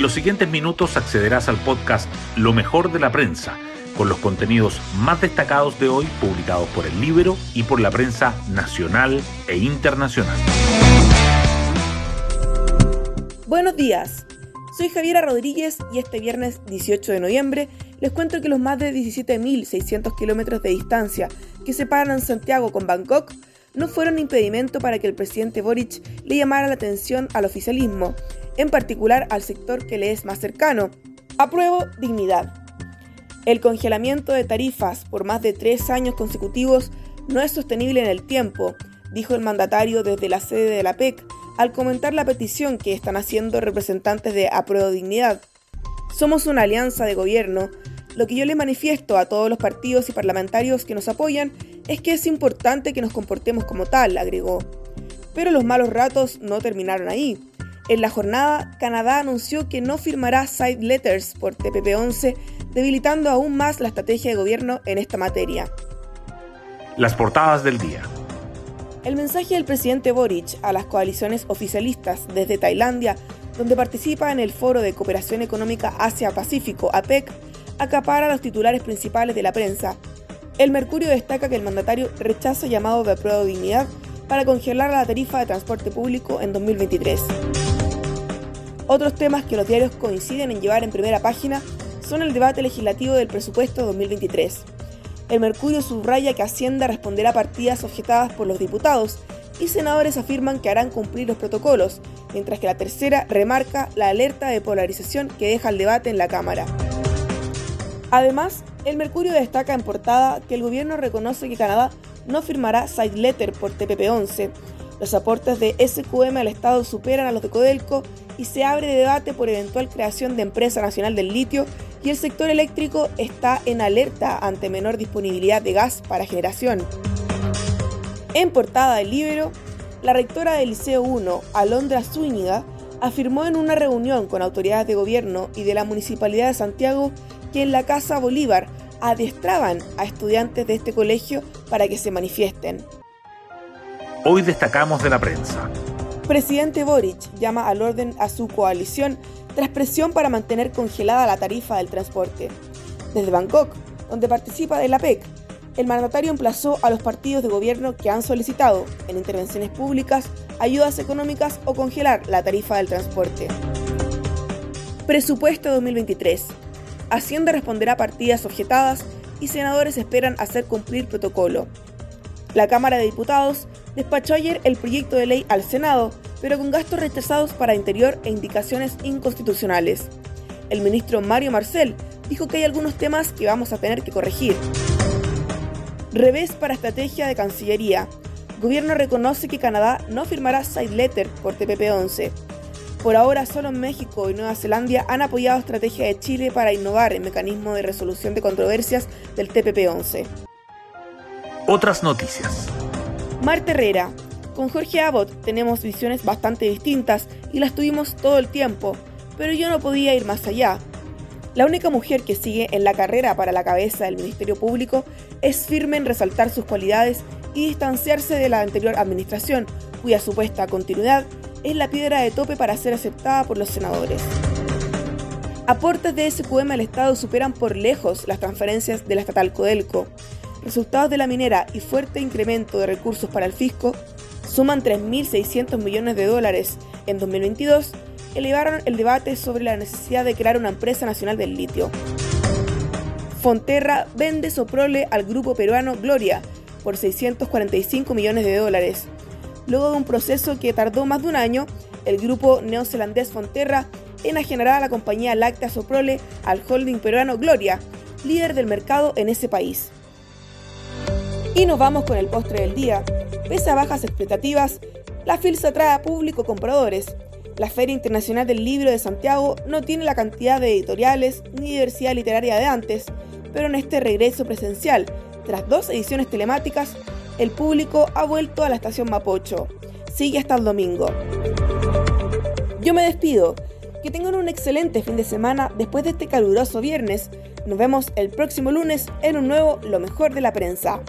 En los siguientes minutos accederás al podcast Lo mejor de la prensa, con los contenidos más destacados de hoy publicados por el libro y por la prensa nacional e internacional. Buenos días, soy Javiera Rodríguez y este viernes 18 de noviembre les cuento que los más de 17.600 kilómetros de distancia que separan Santiago con Bangkok no fueron impedimento para que el presidente Boric le llamara la atención al oficialismo, en particular al sector que le es más cercano. Apruebo dignidad. El congelamiento de tarifas por más de tres años consecutivos no es sostenible en el tiempo, dijo el mandatario desde la sede de la PEC al comentar la petición que están haciendo representantes de Apruebo Dignidad. Somos una alianza de gobierno. Lo que yo le manifiesto a todos los partidos y parlamentarios que nos apoyan es que es importante que nos comportemos como tal, agregó. Pero los malos ratos no terminaron ahí. En la jornada, Canadá anunció que no firmará side letters por TPP-11, debilitando aún más la estrategia de gobierno en esta materia. Las portadas del día. El mensaje del presidente Boric a las coaliciones oficialistas desde Tailandia, donde participa en el Foro de Cooperación Económica Asia-Pacífico, APEC, acapara los titulares principales de la prensa. El Mercurio destaca que el mandatario rechaza llamado de prueba de dignidad para congelar la tarifa de transporte público en 2023. Otros temas que los diarios coinciden en llevar en primera página son el debate legislativo del presupuesto 2023 el Mercurio subraya que Hacienda responderá a partidas objetadas por los diputados y senadores afirman que harán cumplir los protocolos, mientras que la tercera remarca la alerta de polarización que deja el debate en la Cámara. Además, el Mercurio destaca en portada que el gobierno reconoce que Canadá no firmará side letter por TPP-11. Los aportes de SQM al Estado superan a los de Codelco y se abre debate por eventual creación de empresa nacional del litio y el sector eléctrico está en alerta ante menor disponibilidad de gas para generación. En portada del Libro, la rectora del Liceo 1, Alondra Zúñiga, afirmó en una reunión con autoridades de gobierno y de la Municipalidad de Santiago que en la Casa Bolívar adiestraban a estudiantes de este colegio para que se manifiesten. Hoy destacamos de la prensa. Presidente Boric llama al orden a su coalición tras presión para mantener congelada la tarifa del transporte. Desde Bangkok, donde participa de la PEC, el mandatario emplazó a los partidos de gobierno que han solicitado, en intervenciones públicas, ayudas económicas o congelar la tarifa del transporte. Presupuesto 2023. Hacienda responderá partidas objetadas y senadores esperan hacer cumplir protocolo. La Cámara de Diputados despachó ayer el proyecto de ley al Senado pero con gastos rechazados para interior e indicaciones inconstitucionales. El ministro Mario Marcel dijo que hay algunos temas que vamos a tener que corregir. Revés para estrategia de Cancillería. Gobierno reconoce que Canadá no firmará side letter por TPP-11. Por ahora, solo México y Nueva Zelanda han apoyado estrategia de Chile para innovar el mecanismo de resolución de controversias del TPP-11. Otras noticias. Marta Herrera, con Jorge Abbott tenemos visiones bastante distintas y las tuvimos todo el tiempo, pero yo no podía ir más allá. La única mujer que sigue en la carrera para la cabeza del Ministerio Público es firme en resaltar sus cualidades y distanciarse de la anterior administración, cuya supuesta continuidad es la piedra de tope para ser aceptada por los senadores. Aportes de SQM al Estado superan por lejos las transferencias de la estatal Codelco. Resultados de la minera y fuerte incremento de recursos para el fisco suman 3.600 millones de dólares en 2022, elevaron el debate sobre la necesidad de crear una empresa nacional del litio. Fonterra vende Soprole al grupo peruano Gloria por 645 millones de dólares. Luego de un proceso que tardó más de un año, el grupo neozelandés Fonterra enajenará la compañía láctea Soprole al holding peruano Gloria, líder del mercado en ese país. Y nos vamos con el postre del día. Pese a bajas expectativas, la FILS atrae a público compradores. La Feria Internacional del Libro de Santiago no tiene la cantidad de editoriales ni diversidad literaria de antes, pero en este regreso presencial, tras dos ediciones telemáticas, el público ha vuelto a la estación Mapocho. Sigue hasta el domingo. Yo me despido. Que tengan un excelente fin de semana después de este caluroso viernes. Nos vemos el próximo lunes en un nuevo Lo mejor de la prensa.